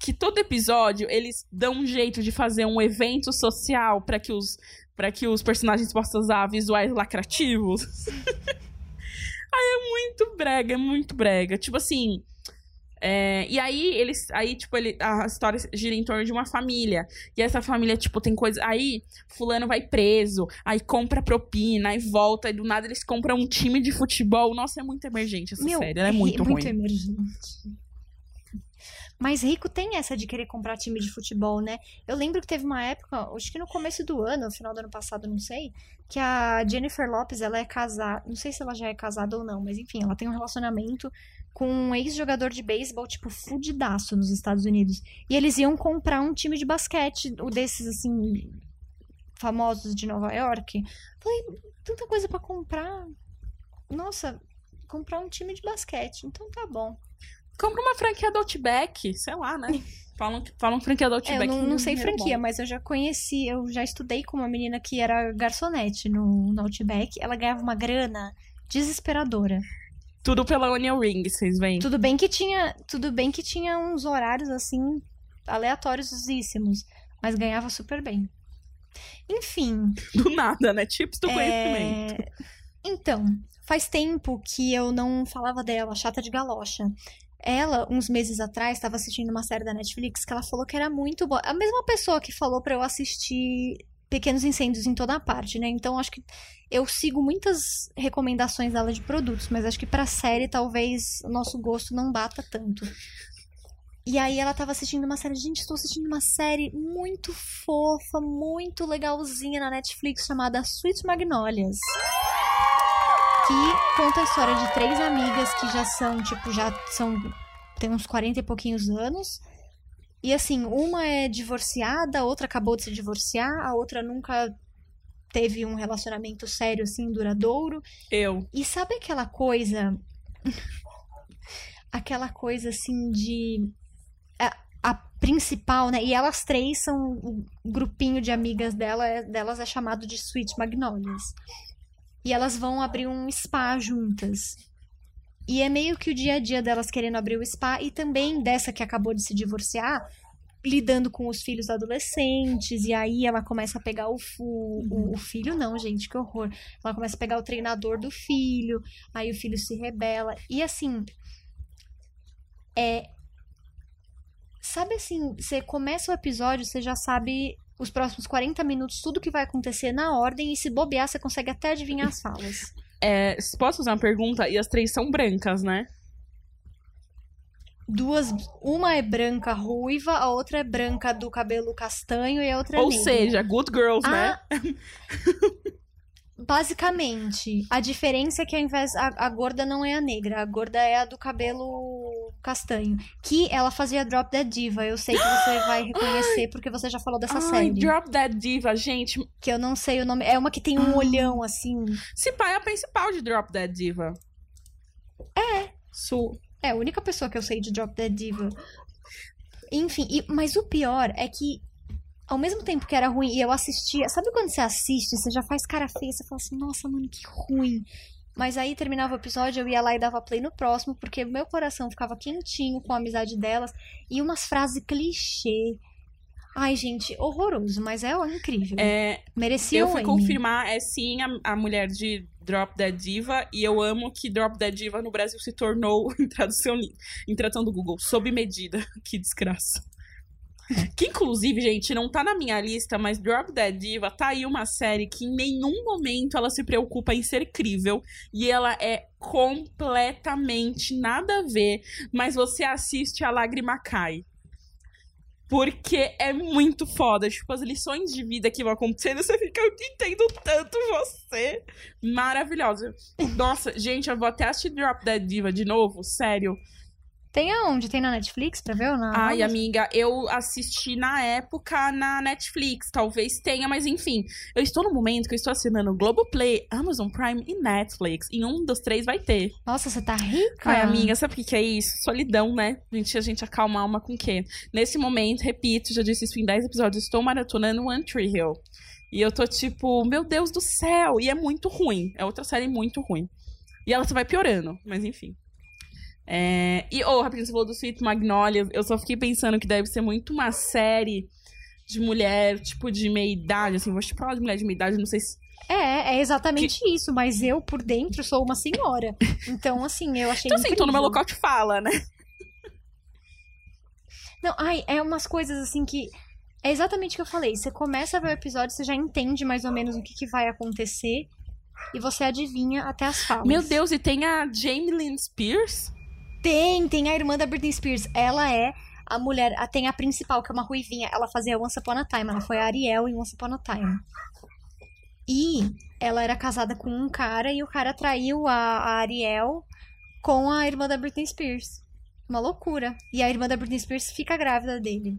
Que todo episódio, eles dão um jeito de fazer um evento social pra que os... Pra que os personagens possam usar visuais lacrativos. <laughs> Aí é muito brega, é muito brega. Tipo assim, é, e aí, eles. Aí, tipo, ele, a história gira em torno de uma família. E essa família, tipo, tem coisa. Aí, fulano vai preso, aí compra propina, aí volta, e do nada eles compram um time de futebol. Nossa, é muito emergente essa Meu, série. Ela é muito, ruim. emergente. Mas rico tem essa de querer comprar time de futebol, né? Eu lembro que teve uma época, acho que no começo do ano, no final do ano passado, não sei, que a Jennifer Lopes, ela é casada, não sei se ela já é casada ou não, mas enfim, ela tem um relacionamento com um ex-jogador de beisebol, tipo, fudidaço nos Estados Unidos. E eles iam comprar um time de basquete, o desses, assim, famosos de Nova York. Falei, tanta coisa pra comprar. Nossa, comprar um time de basquete. Então tá bom. Compra uma franquia do Outback, sei lá, né? <laughs> Falam, falam franquia do É, Outback. eu não, não sei era franquia, bom. mas eu já conheci, eu já estudei com uma menina que era garçonete no, no Outback. Ela ganhava uma grana desesperadora. Tudo pela Onion Ring, vocês veem. Tudo bem que tinha, tudo bem que tinha uns horários assim aleatóriosíssimos, mas ganhava super bem. Enfim, <laughs> Do nada, né? Tips do conhecimento. é... então, faz tempo que eu não falava dela, chata de galocha. Ela, uns meses atrás, estava assistindo uma série da Netflix que ela falou que era muito boa. A mesma pessoa que falou pra eu assistir Pequenos Incêndios em toda a parte, né? Então acho que eu sigo muitas recomendações dela de produtos, mas acho que pra série talvez o nosso gosto não bata tanto. E aí ela tava assistindo uma série. Gente, estou assistindo uma série muito fofa, muito legalzinha na Netflix chamada Sweet Magnolias. Que conta a história de três amigas que já são, tipo, já são. tem uns 40 e pouquinhos anos. E assim, uma é divorciada, a outra acabou de se divorciar, a outra nunca teve um relacionamento sério, assim, duradouro. Eu. E sabe aquela coisa. <laughs> aquela coisa assim de. A, a principal, né? E elas três são. O grupinho de amigas dela, é- delas é chamado de Sweet Magnolias. E elas vão abrir um spa juntas. E é meio que o dia a dia delas querendo abrir o spa e também dessa que acabou de se divorciar, lidando com os filhos adolescentes. E aí ela começa a pegar o, o, o filho, não, gente, que horror. Ela começa a pegar o treinador do filho, aí o filho se rebela. E assim. É. Sabe assim, você começa o episódio, você já sabe os próximos 40 minutos, tudo que vai acontecer na ordem, e se bobear, você consegue até adivinhar as falas. <laughs> É, posso fazer uma pergunta? E as três são brancas, né? Duas. Uma é branca ruiva, a outra é branca do cabelo castanho e a outra é Ou negra. seja, good girls, né? Ah, Basicamente, a diferença é que ao invés a, a gorda não é a negra, a gorda é a do cabelo castanho, que ela fazia Drop Dead Diva. Eu sei que você vai <gasps> reconhecer porque você já falou dessa Ai, série, Drop Dead Diva, gente. que eu não sei o nome, é uma que tem um Ah. olhão assim. Se pai é a principal de Drop Dead Diva. É. Su. É a única pessoa que eu sei de Drop Dead Diva. Enfim, e- mas o pior é que ao mesmo tempo que era ruim e eu assistia, sabe quando você assiste, você já faz cara feia, você fala assim, nossa, mano, que ruim. Mas aí terminava o episódio, eu ia lá e dava play no próximo, porque meu coração ficava quentinho com a amizade delas e umas frases clichê. Ai, gente, horroroso, mas é incrível. É, Merecia eu fui confirmar, é sim a, a mulher de Drop Dead Diva. E eu amo que Drop Dead Diva no Brasil se tornou, <laughs> em tradução, em tradução do Google, sob medida. <laughs> Que desgraça. <laughs> Que inclusive, gente, não tá na minha lista, mas Drop Dead Diva tá aí uma série que em nenhum momento ela se preocupa em ser crível. E ela é completamente nada a ver, mas você assiste a lágrima cai. Porque é muito foda. Tipo, as lições de vida que vão acontecendo, você fica, eu entendo tanto você. Maravilhosa. Nossa, gente, eu vou até assistir Drop Dead Diva de novo, sério. Tem aonde? Tem na Netflix pra ver ou não? Ai, amiga, eu assisti na época na Netflix. Talvez tenha, mas enfim. Eu estou no momento que eu estou assinando Globoplay, Amazon Prime e Netflix. Em um dos três vai ter. Nossa, você tá rica? Ai, amiga, sabe o que, que é isso? Solidão, né? A gente, a gente acalma a alma com o quê? Nesse momento, repito, já disse isso em 10 episódios, estou maratonando One Tree Hill. E eu tô tipo, meu Deus do céu! E é muito ruim. É outra série muito ruim. E ela só vai piorando, mas enfim. É... E, ô, rapidinho, você falou do Sweet Magnolia. Eu só fiquei pensando que deve ser muito uma série de mulher, tipo, de meia idade, assim. Vou te falar de mulher de meia idade, não sei se. É, é exatamente isso, mas eu por dentro sou uma senhora. Então, assim, eu achei Então, assim, tô no meu local de fala, né? Não, ai, é umas coisas assim que. É exatamente o que eu falei. Você começa a ver o episódio, você já entende mais ou menos o que, que vai acontecer. E você adivinha até as falas. Meu Deus, e tem a Jamie Lynn Spears? Tem, tem a irmã da Britney Spears. Ela é a mulher. a- Tem a principal, que é uma ruivinha. Ela fazia Once Upon a Time. Ela foi a Ariel em Once Upon a Time. E ela era casada com um cara e o cara traiu a, a Ariel com a irmã da Britney Spears. Uma loucura. E a irmã da Britney Spears fica grávida dele.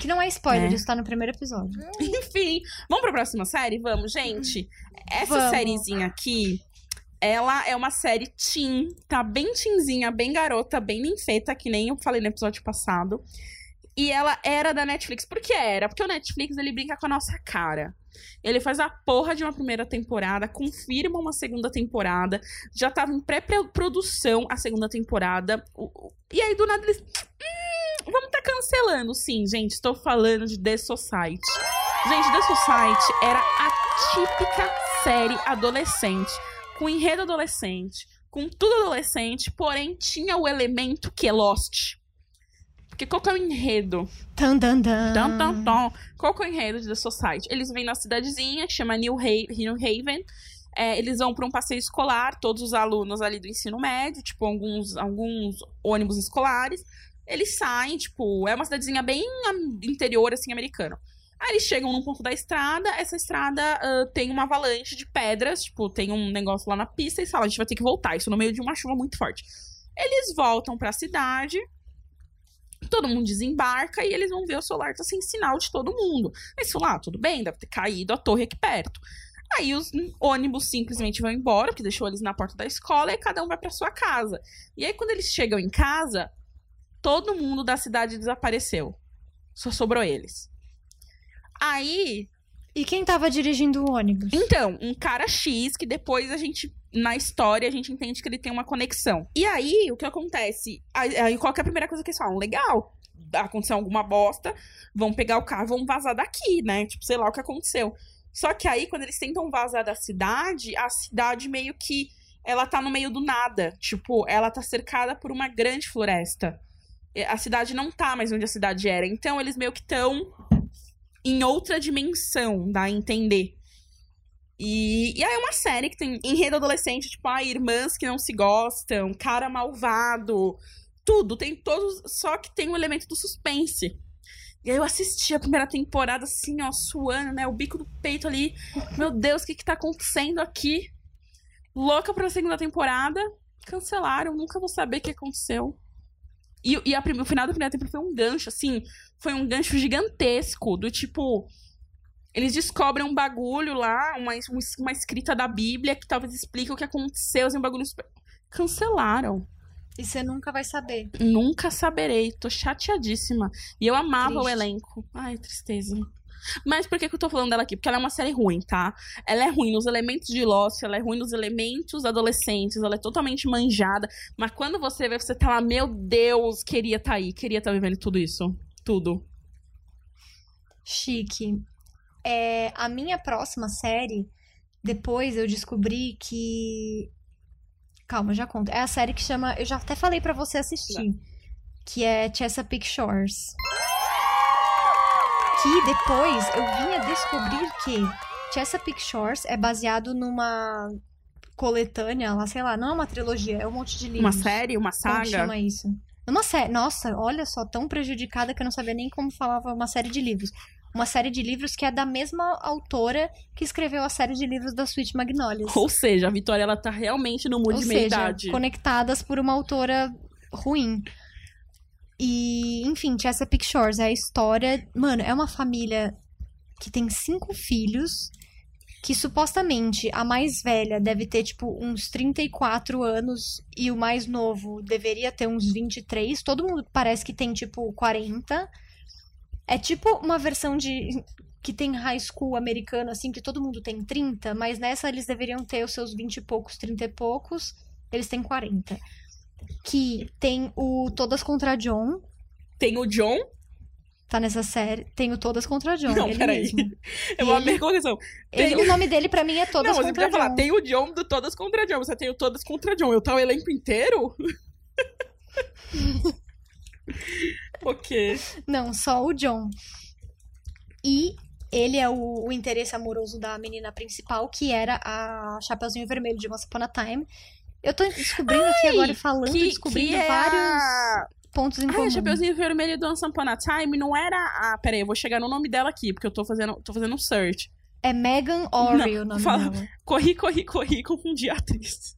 Que não é spoiler, É. isso tá no primeiro episódio. <laughs> Enfim, vamos pra próxima série? Vamos, gente? Essa Vamos. sériezinha aqui, ela é uma série teen, tá bem teenzinha, bem garota, bem ninfeta, que nem eu falei no episódio passado. E ela era da Netflix. Por que era? Porque o Netflix, ele brinca com a nossa cara. Ele faz a porra de uma primeira temporada, confirma uma segunda temporada, já tava em pré-produção a segunda temporada. E aí, do nada, eles... Hum, vamos tá cancelando. Sim, gente, estou falando de The Society. Gente, The Society era a típica série adolescente, com enredo adolescente, com tudo adolescente, porém tinha o elemento que é Lost. Porque qual que é o enredo? Tan, tan, tan. Qual que é o enredo de The Society? Eles vêm na cidadezinha, chama New, Ha- New Haven. É, eles vão para um passeio escolar, todos os alunos ali do ensino médio, tipo alguns, alguns ônibus escolares. Eles saem, tipo, é uma cidadezinha bem interior, assim, americano. Aí eles chegam num ponto da estrada, essa estrada ah, tem uma avalanche de pedras, tipo, tem um negócio lá na pista e fala, a gente vai ter que voltar, isso no meio de uma chuva muito forte. Eles voltam pra cidade, todo mundo desembarca e eles vão ver o celular tá sem sinal de todo mundo. Eles falam, ah, tudo bem, deve ter caído a torre aqui perto. Aí os ônibus simplesmente vão embora, porque deixou eles na porta da escola, e cada um vai pra sua casa. E aí, quando eles chegam em casa, todo mundo da cidade desapareceu. Só sobrou eles. Aí, E quem tava dirigindo o ônibus? então, um cara X que depois a gente, na história, a gente entende que ele tem uma conexão. E aí, o que acontece? Aí, qual que é a primeira coisa que eles falam? Legal, aconteceu alguma bosta, vão pegar o carro, vão vazar daqui, né? Tipo, sei lá o que aconteceu. Só que aí, quando eles tentam vazar da cidade, a cidade meio que. Ela tá no meio do nada. Tipo, ela tá cercada por uma grande floresta. A cidade não tá mais onde a cidade era. Então, eles meio que estão em outra dimensão, dá a entender. E, e aí é uma série que tem enredo adolescente, tipo, ah, irmãs que não se gostam, cara malvado, tudo, tem todos, só que tem o elemento do suspense. E aí eu assisti a primeira temporada assim, ó, suando, né, o bico do peito ali. Meu Deus, o que que tá acontecendo aqui? Louca pra segunda temporada, cancelaram, nunca vou saber o que aconteceu. E, e a o final da primeira temporada foi um gancho, assim, foi um gancho gigantesco, do tipo. Eles descobrem um bagulho lá, uma, uma escrita da Bíblia que talvez explique o que aconteceu, assim, um bagulho super... Cancelaram. E você nunca vai saber. Nunca saberei. Tô chateadíssima. E eu amava o Triste. elenco. Ai, tristeza. Mas por que, que eu tô falando dela aqui? Porque ela é uma série ruim, tá? Ela é ruim nos elementos de Lost, ela é ruim nos elementos adolescentes, ela é totalmente manjada. Mas quando você vê, você tá lá, meu Deus, queria tá aí, queria tá vivendo tudo isso. Tudo. Chique. É, a minha próxima série, depois eu descobri que. Calma, já conto. É a série que chama. Eu já até falei pra você assistir. Que é Chesapeake Shores. Que depois eu vinha descobrir que Chesapeake Shores é baseado numa coletânea, lá, sei lá, não é uma trilogia, é um monte de livros. Uma série, uma Como saga. chama isso? Uma série. Nossa, olha só, tão prejudicada que eu não sabia nem como falava uma série de livros. Uma série de livros que é da mesma autora que escreveu a série de livros da Sweet Magnolias. Ou seja, a Vitória ela tá realmente no mood Ou de seja, meia-idade. conectadas por uma autora ruim. E, enfim, Chesapeake Shores é a história. Mano, é uma família que tem cinco filhos. Que supostamente a mais velha deve ter, tipo, uns 34 anos e o mais novo deveria ter uns 23. Todo mundo parece que tem, tipo, 40. É tipo uma versão de. que tem high school americano, assim, que todo mundo tem 30, mas nessa eles deveriam ter os seus 20 e poucos, 30 e poucos. Eles têm 40. Que tem o Todas contra John. Tem o John. Tá nessa série. Tem o Todas contra John. Não, ele peraí. mesmo. <laughs> Eu vou ele- abrir correção. Ele- Tem- o nome dele pra mim é Todas Não, mas eu contra queria falar, John. tem o John do Todas contra John. Você tem o Todas contra John. Eu tá o elenco inteiro? <laughs> ok. Não, só o John. E ele é o, o interesse amoroso da menina principal, que era a Chapeuzinho Vermelho de Once Upon a Time. Eu tô descobrindo aqui agora, falando, Que, descobrindo que é vários a... pontos em Ai, comum. a Chapeuzinho Vermelho do Once Upon a Time não era a... Peraí, eu vou chegar no nome dela aqui, porque eu tô fazendo, tô fazendo um search. É Megan Ory o nome fala- dela. Corri, corri, corri, confundi a atriz.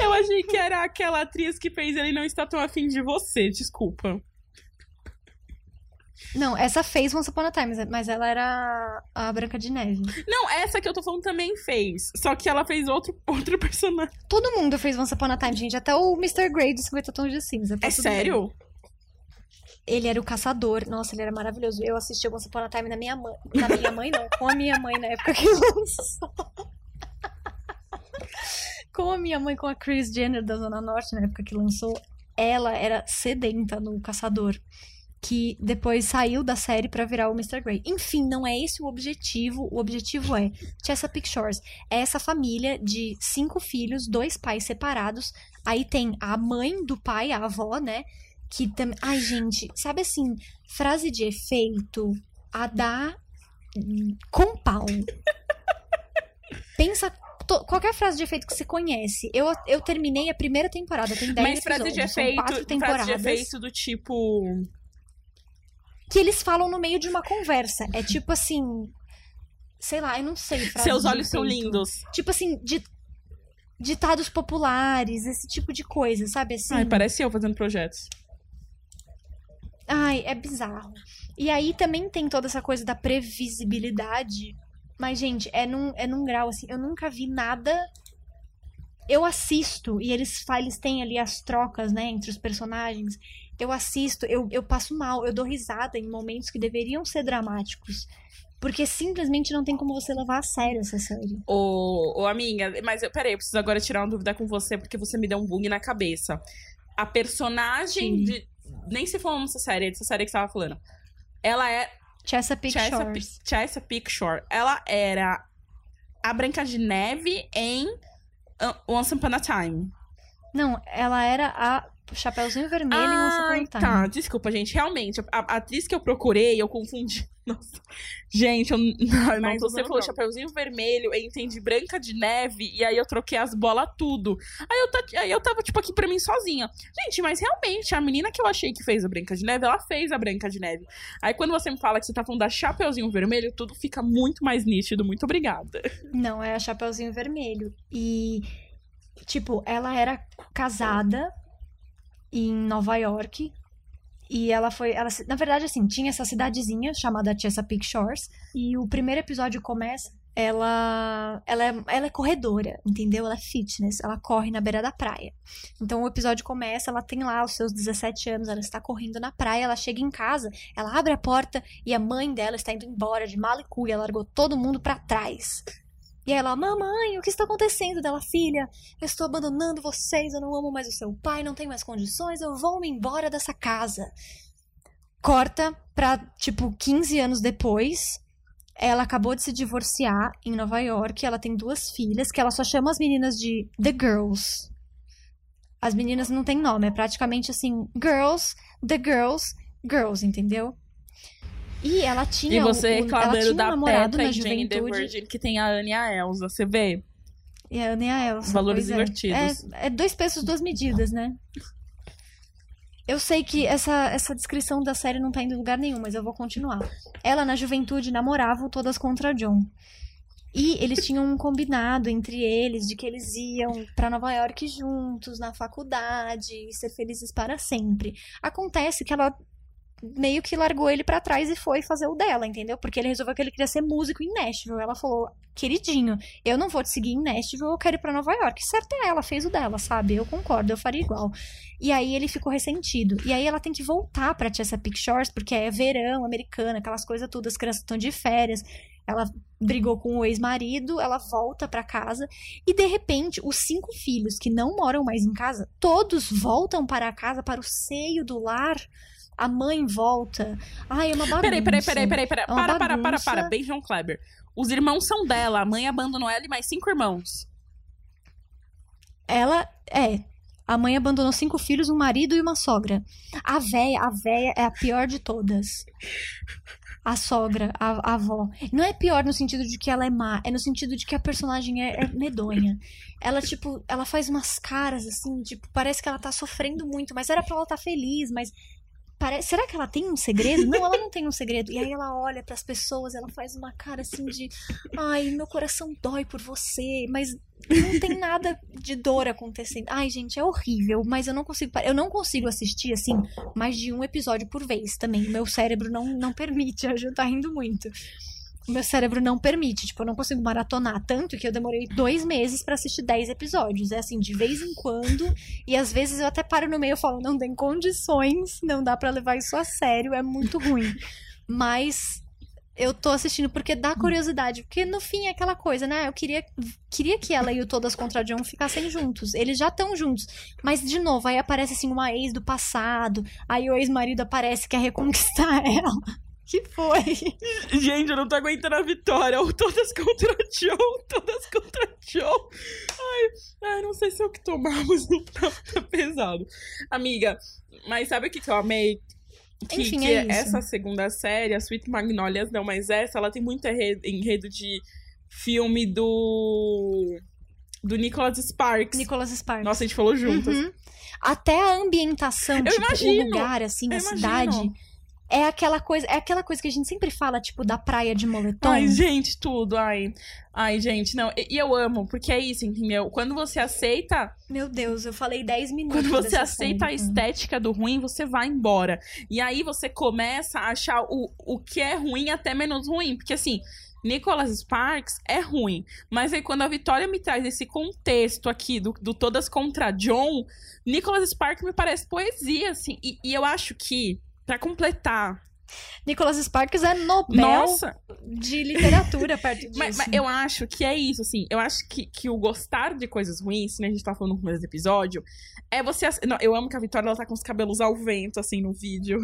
Eu achei que era aquela atriz que fez Ele Não Está Tão Afim de Você, desculpa. Não, essa fez Once Upon a Time, mas ela era a Branca de Neve. Não, essa que eu tô falando também fez. Só que ela fez outro, <laughs> outro personagem. Todo mundo fez Once Upon a Time, gente. Até o Mr. Grey dos 50 Tons de Cinza. tá É bem. sério? Ele era o caçador. Nossa, ele era maravilhoso. Eu assisti Once Upon a Time na minha mãe. Na minha mãe, não. Com a minha mãe na época que lançou. com a minha mãe, com a Chris Jenner da Zona Norte, na época que lançou. Ela era sedenta no Caçador. Que depois saiu da série pra virar o Mr. Grey. Enfim, não é esse o objetivo. O objetivo é Chesapeake Shores. É essa família de cinco filhos, dois pais separados. Aí tem a mãe do pai, a avó, né? Que também. Ai, gente, sabe assim, frase de efeito a dar com pau. <laughs> Pensa qualquer frase de efeito que você conhece. Eu, eu terminei a primeira temporada, tem 10 Mas frase de episódios, são efeito, quatro frase de efeito do tipo. Que eles falam no meio de uma conversa. É tipo assim. Sei lá, eu não sei. Seus olhos são lindos. Tipo assim, de, ditados populares, esse tipo de coisa, sabe? Assim, Ai, parece eu fazendo projetos. Ai, é bizarro. E aí também tem toda essa coisa da previsibilidade. Mas, gente, é num, é num grau assim. Eu nunca vi nada. Eu assisto e eles, eles têm ali as trocas, né, entre os personagens. Eu assisto, eu, eu passo mal, eu dou risada em momentos que deveriam ser dramáticos. Porque simplesmente não tem como você levar a sério essa série. Ô, ô, amiga, mas eu, peraí, eu preciso agora tirar uma dúvida com você, porque você me deu um bug na cabeça. A personagem Sim. de. Nem se for essa série, essa série que você tava falando. Ela é. Chesapeake Chesapeake, Shores. Chesapeake Shore. Ela era a Branca de Neve em uh, Once Upon a Time. Não, ela era a Chapeuzinho Vermelho em Once Upon a Ah, tá. Desculpa, gente. Realmente, a, a atriz que eu procurei, eu confundi. <laughs> Nossa. Gente, eu, <laughs> não, Mais você falou. Chapeuzinho Vermelho, eu entendi Branca de Neve, e aí eu troquei as bolas tudo. Aí eu, ta- aí eu tava, tipo, aqui pra mim sozinha. Gente, mas realmente, a menina que eu achei que fez a Branca de Neve, ela fez a Branca de Neve. Aí quando você me fala que você tá falando da Chapeuzinho Vermelho, tudo fica muito mais nítido. Muito obrigada. Não, é a Chapeuzinho Vermelho. E, tipo, ela era casada em Nova York. E ela foi. Ela, na verdade, assim, tinha essa cidadezinha chamada Chesapeake Shores. E o primeiro episódio começa. Ela, ela, é, ela é corredora, entendeu? Ela é fitness, ela corre na beira da praia. Então o episódio começa, ela tem lá os seus 17 anos, ela está correndo na praia, ela chega em casa, ela abre a porta e a mãe dela está indo embora de mala e cuia, largou todo mundo pra trás. E ela, mamãe, o que está acontecendo? Dela, filha, eu estou abandonando vocês, eu não amo mais o seu pai, não tenho mais condições, eu vou me embora dessa casa. Corta pra, tipo, 15 anos depois. Ela acabou de se divorciar em Nova York. Ela tem duas filhas, que ela só chama as meninas de The Girls. As meninas não têm nome, é praticamente assim: Girls, The Girls, Girls, entendeu? E ela tinha. E você o- o- ela reclamando tinha um da namorado Petra na juventude. Que tem a Anne e a Elsa, você vê? E a Ana e a Elsa. Valores é. invertidos. É, é dois pesos, duas medidas, né? Eu sei que essa, essa descrição da série não tá indo em lugar nenhum, mas eu vou continuar. Ela, na juventude, namoravam todas contra John. E eles tinham um combinado entre eles de que eles iam pra Nova York juntos, na faculdade, e ser felizes para sempre. Acontece que ela meio que largou ele pra trás e foi fazer o dela, entendeu? Porque ele resolveu que ele queria ser músico em Nashville. Ela falou, queridinho, eu não vou te seguir em Nashville, eu quero ir pra Nova York. Certo é ela, fez o dela, sabe? Eu concordo, eu faria igual. E aí ele ficou ressentido. E aí ela tem que voltar pra Chesapeake Shores, porque é verão americano, aquelas coisas tudo, as crianças estão de férias. Ela brigou com o ex-marido, ela volta pra casa e de repente os cinco filhos que não moram mais em casa, todos voltam para a casa, para o seio do lar. A mãe volta. Ai, é uma bagunça. Peraí, peraí, peraí, peraí, peraí. É Para, para, para, para. Bem, João Kleber. Os irmãos são dela, a mãe abandonou ela e mais cinco irmãos. Ela é. A mãe abandonou cinco filhos, um marido e uma sogra. A véia, a véia é a pior de todas. A sogra, a, a avó. Não é pior no sentido de que ela é má, é no sentido de que a personagem é, é medonha. Ela, tipo, ela faz umas caras assim, tipo, parece que ela tá sofrendo muito, mas era pra ela estar feliz, mas. Pare... Será que ela tem um segredo? Não, ela não tem um segredo. E aí ela olha pras pessoas, ela faz uma cara assim de. Ai, meu coração dói por você, mas não tem nada de dor acontecendo. Ai, gente, é horrível, mas eu não consigo, eu não consigo assistir assim mais de um episódio por vez também. Meu cérebro não não permite, a Ju tá rindo muito. Meu cérebro não permite, tipo, eu não consigo maratonar tanto que eu demorei dois meses pra assistir dez episódios. É assim, de vez em quando, e às vezes eu até paro no meio e falo, não tem condições, não dá pra levar isso a sério, é muito ruim. Mas eu tô assistindo porque dá curiosidade. Porque no fim é aquela coisa, né? Eu queria, queria que ela e o Todas contra John ficassem juntos. Eles já estão juntos. Mas, de novo, aí aparece assim uma ex do passado. Aí o ex-marido aparece que quer reconquistar <laughs> ela. Que foi? Gente, eu não tô aguentando a vitória. Ou todas contra John, todas contra John. Ai, ai, não sei se é o que tomar, mas não tá, tá pesado. Amiga, mas sabe o que, que eu amei? Que, Enfim, que é isso. essa segunda série, a Sweet Magnolias, não, mas essa, ela tem muito enredo, de filme do. do Nicholas Sparks. Nicholas Sparks. Nossa, a gente falou juntas. Uhum. Até a ambientação, Eu tipo, imagino, o lugar, assim, a cidade. É aquela coisa, é aquela coisa que a gente sempre fala, tipo, da praia de moletom. Ai, gente, tudo. Ai, ai, gente, não. E, e eu amo, porque é isso, entendeu? Quando você aceita, Meu Deus, eu falei 10 minutos. quando você aceita a estética do ruim, você vai embora. E aí você começa a achar o, o que é ruim até menos ruim. Porque assim, Nicholas Sparks é ruim. Mas aí quando a Vitória me traz esse contexto aqui do, do Todas contra John, Nicholas Sparks me parece poesia, assim. E, e eu acho que, pra completar. Nicholas Sparks é Nobel Nossa! de literatura perto <laughs> disso. Mas, mas eu acho que é isso, assim. Eu acho que, que o gostar de coisas ruins, né? A gente tá falando no começo do episódio, é você. Não, eu amo que a Vitória ela tá com os cabelos ao vento, assim, no vídeo.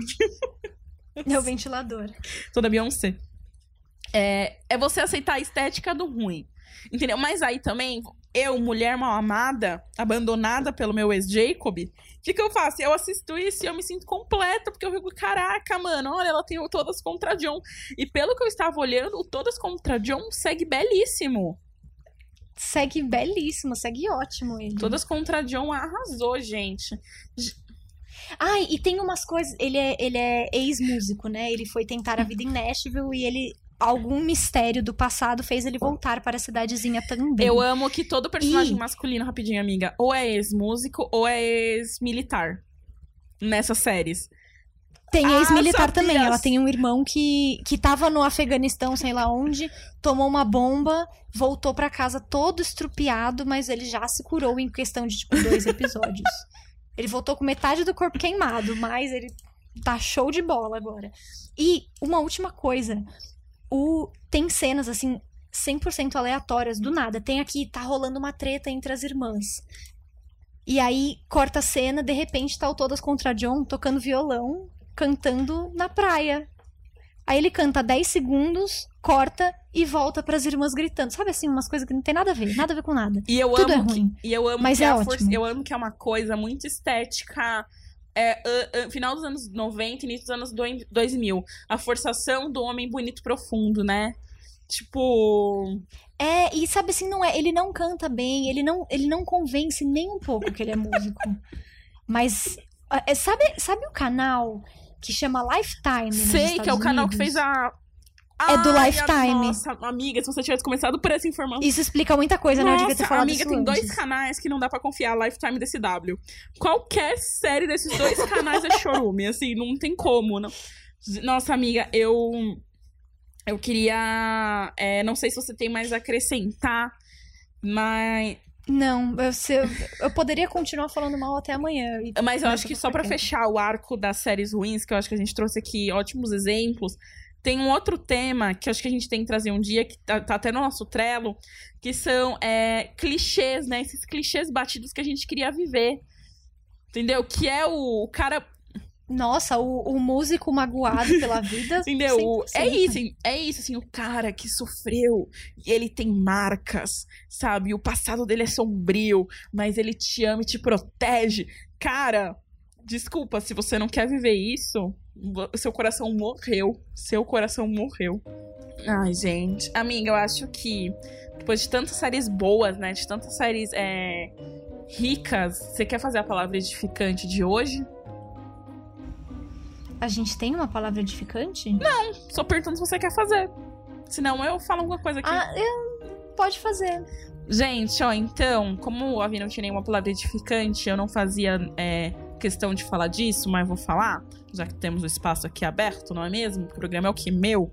É o ventilador. Toda Beyoncé. É, é você aceitar a estética do ruim. Entendeu? Mas aí também, eu, mulher mal amada, abandonada pelo meu ex-Jacob, o que, que eu faço? Eu assisto isso e eu me sinto completa, porque eu fico, caraca, mano, olha, ela tem o Todas contra John. E pelo que eu estava olhando, o Todas contra John segue belíssimo. Segue belíssimo, segue ótimo ele. Todas contra John arrasou, gente. Ai, e tem umas coisas. Ele é, ele é ex-músico, né? Ele foi tentar a vida em Nashville e ele. Algum mistério do passado fez ele voltar para a cidadezinha também. Eu amo que todo personagem Ih. masculino, rapidinho, amiga, ou é ex-músico ou é ex-militar. Nessas séries. Tem Ah, ex-militar também. Ela tem um irmão que, que tava no Afeganistão, sei lá onde, tomou uma bomba, voltou pra casa todo estrupiado, mas ele já se curou em questão de, tipo, dois <laughs> episódios. ele voltou com metade do corpo queimado, mas ele tá show de bola agora. E uma última coisa. O, tem cenas, assim, 100% aleatórias, do nada. Tem aqui, tá rolando uma treta entre as irmãs. E aí, corta a cena, de repente tá o Todas contra John tocando violão, cantando na praia. Aí ele canta 10 segundos, corta e volta pras irmãs gritando. Sabe assim, umas coisas que não tem nada a ver, nada a ver com nada. E eu Tudo é amo que, ruim. e eu amo Mas que é a ótimo. força- eu amo que é uma coisa muito estética. É, ah, final dos anos 90, início dos anos dois- 2000. A forçação do homem bonito profundo, né? Tipo. É, e sabe assim, não é, ele não canta bem, ele não, ele não convence nem um pouco que ele é músico. <laughs> Mas ah, é, sabe, sabe o canal que chama Lifetime? sei que é o Estados canal que Unidos? fez a. É do Ai, Lifetime. Nossa, amiga, se você tivesse começado por essa informação. Isso explica muita coisa, né? Eu devia ter Nossa, falado amiga, tem dois antes. canais que não dá pra confiar, Lifetime e DCW. Qualquer série desses dois canais é chorume, assim, não tem como. Não. Nossa, amiga, eu eu queria, é, não sei se você tem mais a acrescentar, mas Não, eu, eu, eu poderia continuar falando mal até amanhã. Mas eu acho que só pra ficar fechar o arco das séries ruins, que eu acho que a gente trouxe aqui ótimos exemplos, tem um outro tema que acho que a gente tem que trazer um dia, que tá, tá até no nosso trelo, que são é, clichês, né? Esses clichês batidos que a gente queria viver. Entendeu? Que é o, o cara. Nossa, o, o músico magoado pela <laughs> vida. Entendeu? O- 100%. É isso, é isso, assim, o cara que sofreu e ele tem marcas, sabe? O passado dele é sombrio, mas ele te ama e te protege. Cara, desculpa, se você não quer viver isso, seu coração morreu. Seu coração morreu. Ai, gente. Amiga, eu acho que depois de tantas séries boas, né? De tantas séries é, ricas, você quer fazer a palavra edificante de hoje? A gente tem uma palavra edificante? Só perguntando se você quer fazer. Senão eu falo alguma coisa aqui. Ah, eu... pode fazer. Gente, ó, então, como a Vi não tinha nenhuma palavra edificante, eu não fazia é, questão de falar disso, mas vou falar, já que temos o espaço aqui aberto, não é mesmo? O programa é o que? Meu.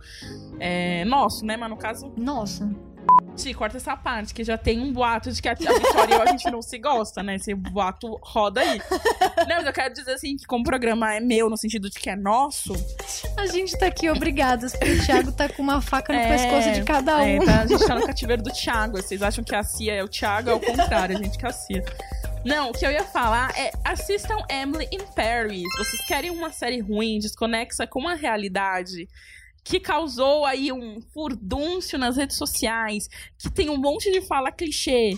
É nosso, né? Mas no caso, Nossa. Ti, corta essa parte, que já tem um boato de que a Vitória e eu, a gente não se gosta, né? Esse boato roda aí. não, mas eu quero dizer assim, que como o programa é meu, no sentido de que é nosso, A gente tá aqui, obrigadas, porque o Thiago tá com uma faca no É, pescoço de cada um. É, tá, a gente tá no cativeiro do Thiago. Vocês acham que a Cia é o Thiago? É o contrário, a gente que é a Cia. Não, o que eu ia falar é assistam Emily in Paris. Vocês querem uma série ruim, desconexa com a realidade, que causou aí um furdúncio nas redes sociais, que tem um monte de fala clichê,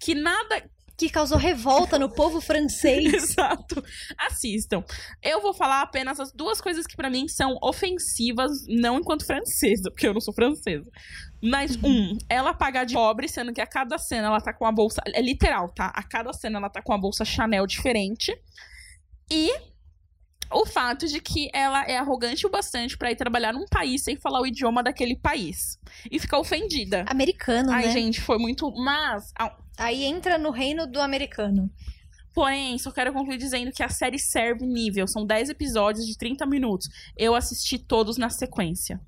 que nada Que causou revolta no povo francês. <laughs> Exato. assistam. Eu vou falar apenas as duas coisas que pra mim são ofensivas, não enquanto francesa, porque eu não sou francesa. Mas, um, ela pagar de pobre, sendo que a cada cena ela tá com a bolsa. É literal, tá? A cada cena ela tá com a bolsa Chanel diferente. E o fato de que ela é arrogante o bastante pra ir trabalhar num país sem falar o idioma daquele país. E ficar ofendida. Americano, Ai, né? gente, foi muito. Mas, a- Aí entra no reino do americano. Porém, só quero concluir dizendo que a série serve nível. São 10 episódios de 30 minutos. Eu assisti todos na sequência.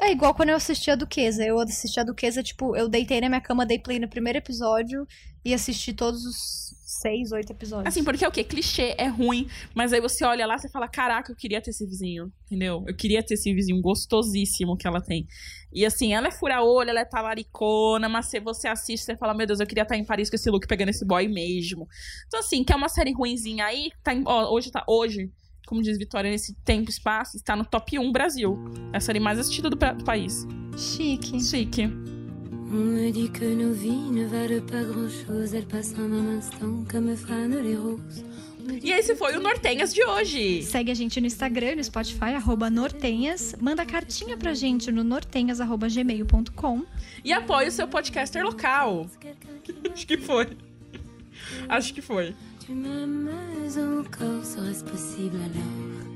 É igual quando eu assisti a Duquesa. Eu assisti a Duquesa, tipo, eu deitei na minha cama, dei play no primeiro episódio e assisti todos os seis, oito episódios. Assim, porque é o quê? Clichê, é ruim. Mas aí você olha lá e fala: caraca, eu queria ter esse vizinho. Entendeu? Eu queria ter esse vizinho gostosíssimo que ela tem. E assim, ela é fura-olho, ela é talaricona, mas se você assiste, você fala: meu Deus, eu queria estar em Paris com esse look pegando esse boy mesmo. Então, assim, que é uma série ruinzinha aí, tá em- ó, hoje tá. Hoje. Como diz Vitória, nesse tempo espaço, está no top 1 Brasil. É a série mais assistida do, do país. Chique. Chique. On me dit que nos vies ne valent pas grand-chose, elles passent en un instant comme fanent les roses. E esse foi o Nortenhas de hoje. Segue a gente no Instagram, no Spotify, arroba Nortenhas. Manda cartinha pra gente no nortenhas.gmail.com. E apoie o seu podcaster local. <laughs> Acho que foi. Acho que foi. tu m'aimes encore, serait-ce possible alors